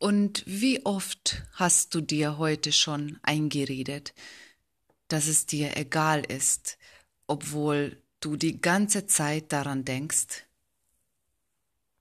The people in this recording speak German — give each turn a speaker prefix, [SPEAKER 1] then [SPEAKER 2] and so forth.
[SPEAKER 1] Und wie oft hast du dir heute schon eingeredet, dass es dir egal ist, obwohl du die ganze Zeit daran denkst?